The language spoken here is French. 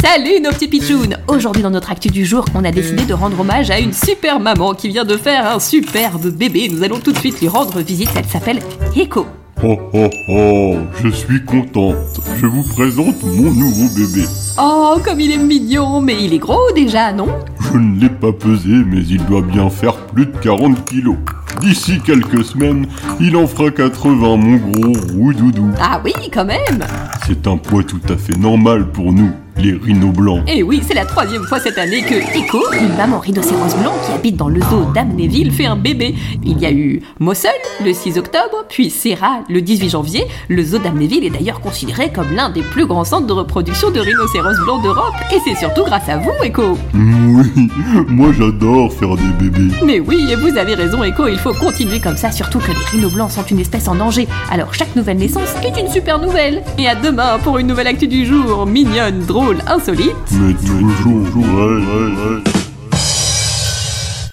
Salut nos petits pitchouns Aujourd'hui dans notre actu du jour, on a décidé de rendre hommage à une super maman qui vient de faire un superbe bébé. Nous allons tout de suite lui rendre visite, elle s'appelle Echo. Oh oh oh, je suis contente. Je vous présente mon nouveau bébé. Oh, comme il est mignon, mais il est gros déjà, non? Je ne l'ai pas pesé, mais il doit bien faire plus de 40 kilos. D'ici quelques semaines, il en fera 80, mon gros roux doudou. Ah oui, quand même C'est un poids tout à fait normal pour nous, les rhinos blancs. Et oui, c'est la troisième fois cette année que Echo, une maman rhinocéros blanc qui habite dans le zoo d'Amnéville, fait un bébé. Il y a eu Mossel le 6 octobre, puis Serra le 18 janvier. Le zoo d'Amnéville est d'ailleurs considéré comme l'un des plus grands centres de reproduction de rhinocéros blancs d'Europe. Et c'est surtout grâce à vous, Echo. Oui, moi j'adore faire des bébés. Mais oui, et vous avez raison, Echo, il faut continuer comme ça, surtout que les rhinos blancs sont une espèce en danger. Alors chaque nouvelle naissance est une super nouvelle. Et à demain pour une nouvelle actu du jour, mignonne, drôle, insolite. Mais toujours, ouais, ouais, ouais.